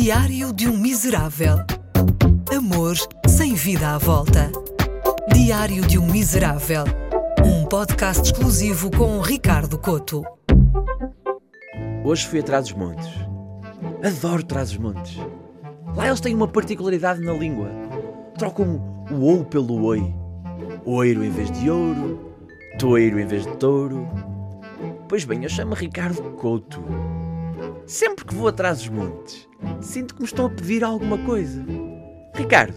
Diário de um Miserável. Amor sem vida à volta. Diário de um Miserável. Um podcast exclusivo com Ricardo Coto. Hoje fui a Trás-os-Montes. Adoro Trás-os-Montes. Lá eles têm uma particularidade na língua. Trocam o ou pelo oi. Oiro em vez de ouro. Toiro em vez de touro. Pois bem, eu chamo Ricardo Couto. Sempre que vou atrás dos montes, sinto que me estão a pedir alguma coisa. Ricardo,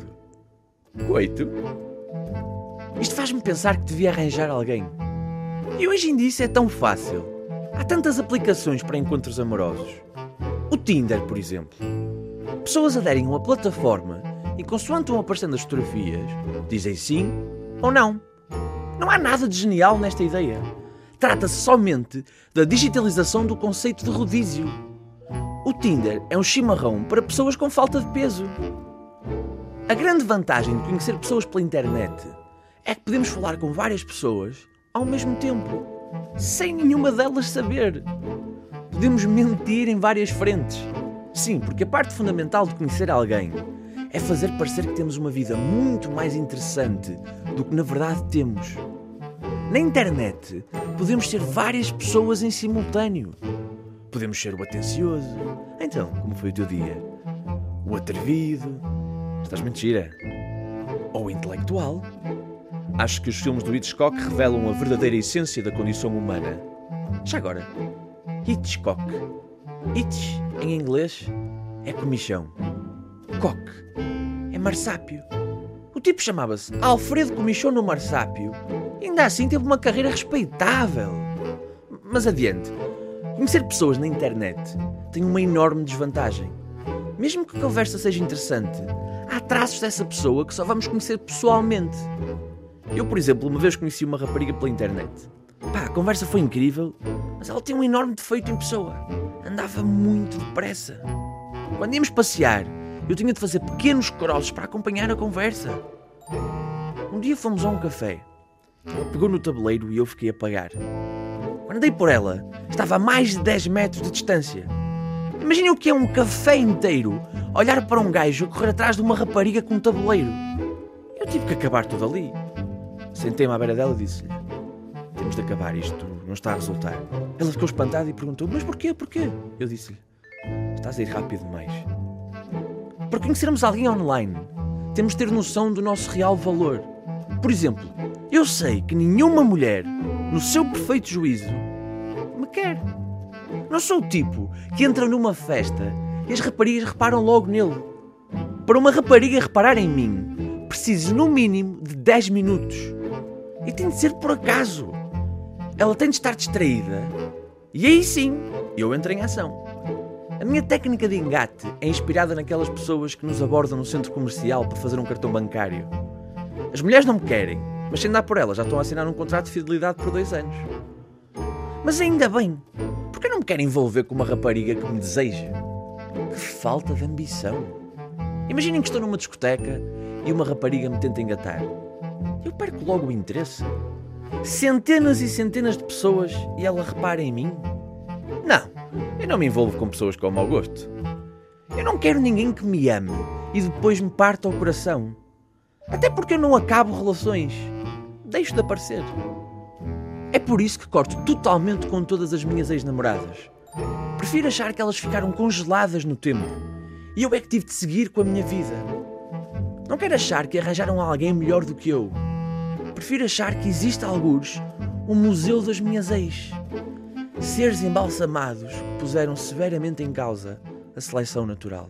coito. Isto faz-me pensar que devia arranjar alguém. E hoje em dia isso é tão fácil. Há tantas aplicações para encontros amorosos. O Tinder, por exemplo. Pessoas aderem a uma plataforma e, consoante vão aparecendo as fotografias, dizem sim ou não. Não há nada de genial nesta ideia. Trata-se somente da digitalização do conceito de rodízio. O Tinder é um chimarrão para pessoas com falta de peso. A grande vantagem de conhecer pessoas pela internet é que podemos falar com várias pessoas ao mesmo tempo, sem nenhuma delas saber. Podemos mentir em várias frentes. Sim, porque a parte fundamental de conhecer alguém é fazer parecer que temos uma vida muito mais interessante do que na verdade temos. Na internet, podemos ser várias pessoas em simultâneo. Podemos ser o atencioso. Então, como foi o teu dia? O atrevido. Estás mentira? Ou o intelectual? Acho que os filmes do Hitchcock revelam a verdadeira essência da condição humana. Já agora, Hitchcock. Hitch, em inglês, é comichão. Cock é marsápio. O tipo chamava-se Alfredo Comichão no Marsápio. Ainda assim teve uma carreira respeitável. Mas adiante. Conhecer pessoas na internet tem uma enorme desvantagem. Mesmo que a conversa seja interessante, há traços dessa pessoa que só vamos conhecer pessoalmente. Eu, por exemplo, uma vez conheci uma rapariga pela internet. Pá, a conversa foi incrível, mas ela tinha um enorme defeito em pessoa. Andava muito depressa. Quando íamos passear, eu tinha de fazer pequenos crosses para acompanhar a conversa. Um dia fomos a um café. Ela pegou no tabuleiro e eu fiquei a pagar. Andei por ela, estava a mais de 10 metros de distância. Imaginem o que é um café inteiro olhar para um gajo correr atrás de uma rapariga com um tabuleiro. Eu tive que acabar tudo ali. Sentei-me à beira dela e disse-lhe: Temos de acabar isto, não está a resultar. Ela ficou espantada e perguntou: Mas porquê? Porquê? Eu disse-lhe: Estás a ir rápido demais. Para conhecermos alguém online, temos de ter noção do nosso real valor. Por exemplo, eu sei que nenhuma mulher, no seu perfeito juízo, me quer. Não sou o tipo que entra numa festa e as raparigas reparam logo nele. Para uma rapariga reparar em mim, preciso no mínimo de 10 minutos. E tem de ser por acaso. Ela tem de estar distraída. E aí sim, eu entro em ação. A minha técnica de engate é inspirada naquelas pessoas que nos abordam no centro comercial para fazer um cartão bancário. As mulheres não me querem, mas sem dar por elas já estão a assinar um contrato de fidelidade por dois anos. Mas ainda bem, porque não me quero envolver com uma rapariga que me deseja? Que falta de ambição. Imaginem que estou numa discoteca e uma rapariga me tenta engatar. Eu perco logo o interesse. Centenas e centenas de pessoas e ela repara em mim? Não, eu não me envolvo com pessoas com mau gosto. Eu não quero ninguém que me ame e depois me parta o coração. Até porque eu não acabo relações. Deixo de aparecer. É por isso que corto totalmente com todas as minhas ex-namoradas. Prefiro achar que elas ficaram congeladas no tempo e eu é que tive de seguir com a minha vida. Não quero achar que arranjaram alguém melhor do que eu. Prefiro achar que existe alguns um museu das minhas ex. Seres embalsamados que puseram severamente em causa a seleção natural.